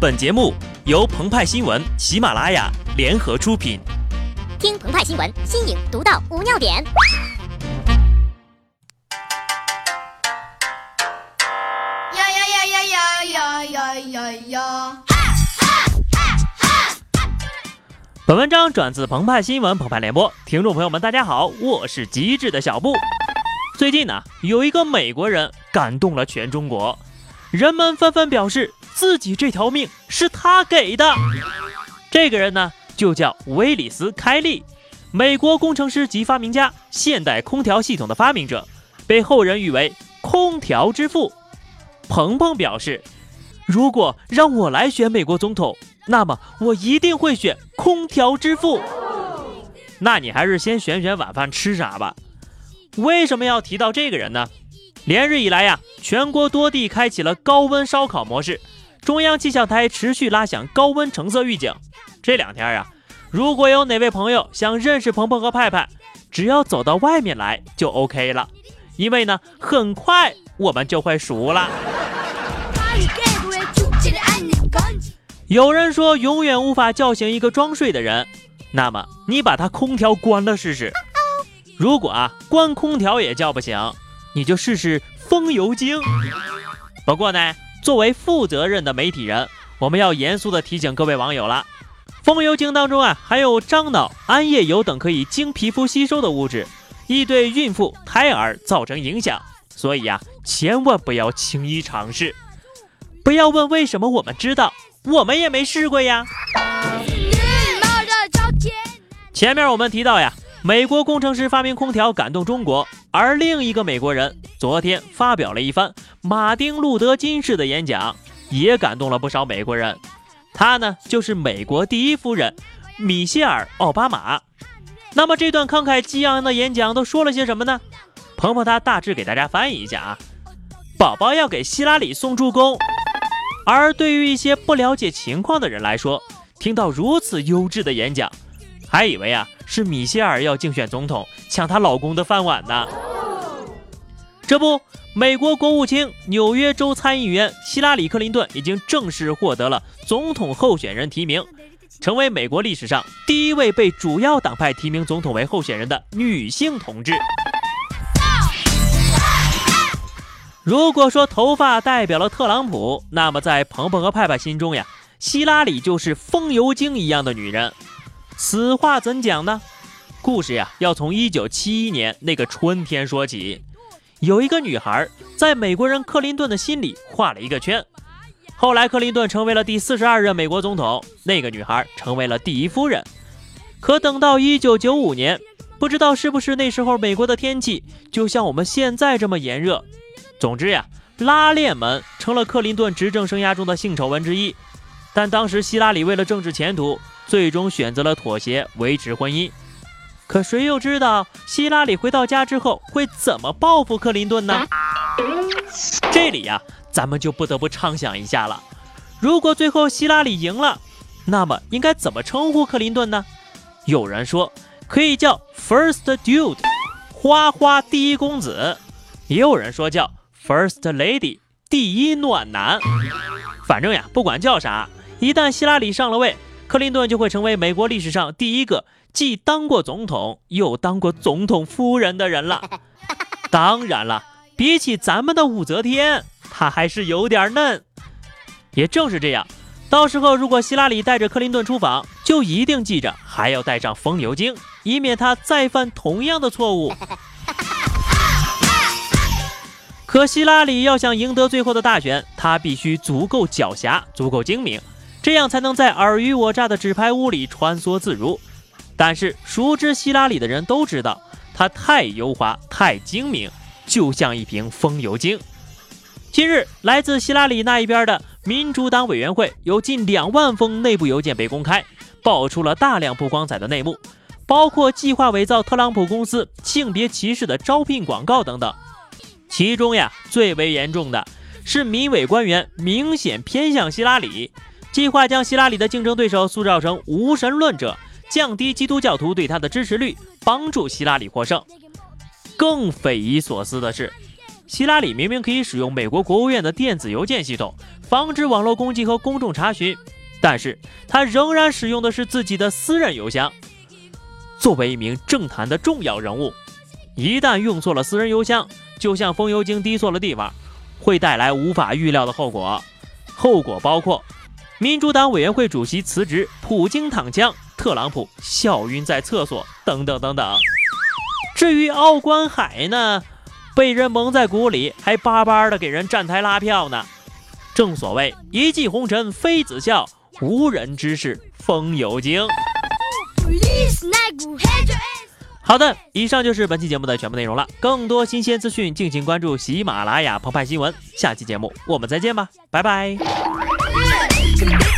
本节目由澎湃新闻、喜马拉雅联合出品。听澎湃新闻，新颖独到，无尿点。呀呀呀呀呀呀呀呀呀！本文章转自澎湃新闻澎湃联播，听众朋友们，大家好，我是机智的小布。最近呢，有一个美国人感动了全中国，人们纷纷表示。自己这条命是他给的。这个人呢，就叫威里斯·开利，美国工程师及发明家，现代空调系统的发明者，被后人誉为“空调之父”。鹏鹏表示，如果让我来选美国总统，那么我一定会选“空调之父”。那你还是先选选晚饭吃啥吧。为什么要提到这个人呢？连日以来呀，全国多地开启了高温烧烤模式。中央气象台持续拉响高温橙色预警。这两天啊，如果有哪位朋友想认识鹏鹏和派派，只要走到外面来就 OK 了，因为呢，很快我们就会熟了。有人说永远无法叫醒一个装睡的人，那么你把他空调关了试试。如果啊关空调也叫不醒，你就试试风油精。不过呢。作为负责任的媒体人，我们要严肃地提醒各位网友了：风油精当中啊，含有樟脑、桉叶油等可以经皮肤吸收的物质，易对孕妇、胎儿造成影响。所以呀，千万不要轻易尝试。不要问为什么，我们知道，我们也没试过呀。前面我们提到呀，美国工程师发明空调感动中国，而另一个美国人昨天发表了一番。马丁·路德·金式的演讲也感动了不少美国人。他呢，就是美国第一夫人米歇尔·奥巴马。那么这段慷慨激昂的演讲都说了些什么呢？鹏鹏他大致给大家翻译一下啊。宝宝要给希拉里送助攻。而对于一些不了解情况的人来说，听到如此优质的演讲，还以为啊是米歇尔要竞选总统，抢她老公的饭碗呢。这不。美国国务卿、纽约州参议员希拉里·克林顿已经正式获得了总统候选人提名，成为美国历史上第一位被主要党派提名总统为候选人的女性同志。如果说头发代表了特朗普，那么在鹏鹏和派派心中呀，希拉里就是风油精一样的女人。此话怎讲呢？故事呀，要从1971年那个春天说起。有一个女孩在美国人克林顿的心里画了一个圈，后来克林顿成为了第四十二任美国总统，那个女孩成为了第一夫人。可等到一九九五年，不知道是不是那时候美国的天气就像我们现在这么炎热。总之呀，拉链门成了克林顿执政生涯中的性丑闻之一。但当时希拉里为了政治前途，最终选择了妥协，维持婚姻。可谁又知道希拉里回到家之后会怎么报复克林顿呢？这里呀，咱们就不得不畅想一下了。如果最后希拉里赢了，那么应该怎么称呼克林顿呢？有人说可以叫 First Dude，花花第一公子；也有人说叫 First Lady，第一暖男。反正呀，不管叫啥，一旦希拉里上了位，克林顿就会成为美国历史上第一个。既当过总统又当过总统夫人的人了，当然了，比起咱们的武则天，她还是有点嫩。也正是这样，到时候如果希拉里带着克林顿出访，就一定记着还要带上风油精，以免他再犯同样的错误。可希拉里要想赢得最后的大选，他必须足够狡黠，足够精明，这样才能在尔虞我诈的纸牌屋里穿梭自如。但是熟知希拉里的人都知道，她太油滑、太精明，就像一瓶风油精。近日，来自希拉里那一边的民主党委员会有近两万封内部邮件被公开，爆出了大量不光彩的内幕，包括计划伪造特朗普公司性别歧视的招聘广告等等。其中呀，最为严重的是民委官员明显偏向希拉里，计划将希拉里的竞争对手塑造成无神论者。降低基督教徒对他的支持率，帮助希拉里获胜。更匪夷所思的是，希拉里明明可以使用美国国务院的电子邮件系统，防止网络攻击和公众查询，但是他仍然使用的是自己的私人邮箱。作为一名政坛的重要人物，一旦用错了私人邮箱，就像风油精滴错了地方，会带来无法预料的后果。后果包括民主党委员会主席辞职、普京躺枪、特朗普笑晕在厕所等等等等。至于奥关海呢？被人蒙在鼓里，还巴巴的给人站台拉票呢。正所谓一骑红尘妃子笑，无人知是风有精。好的，以上就是本期节目的全部内容了。更多新鲜资讯，敬请关注喜马拉雅澎湃新闻。下期节目我们再见吧，拜拜。can be.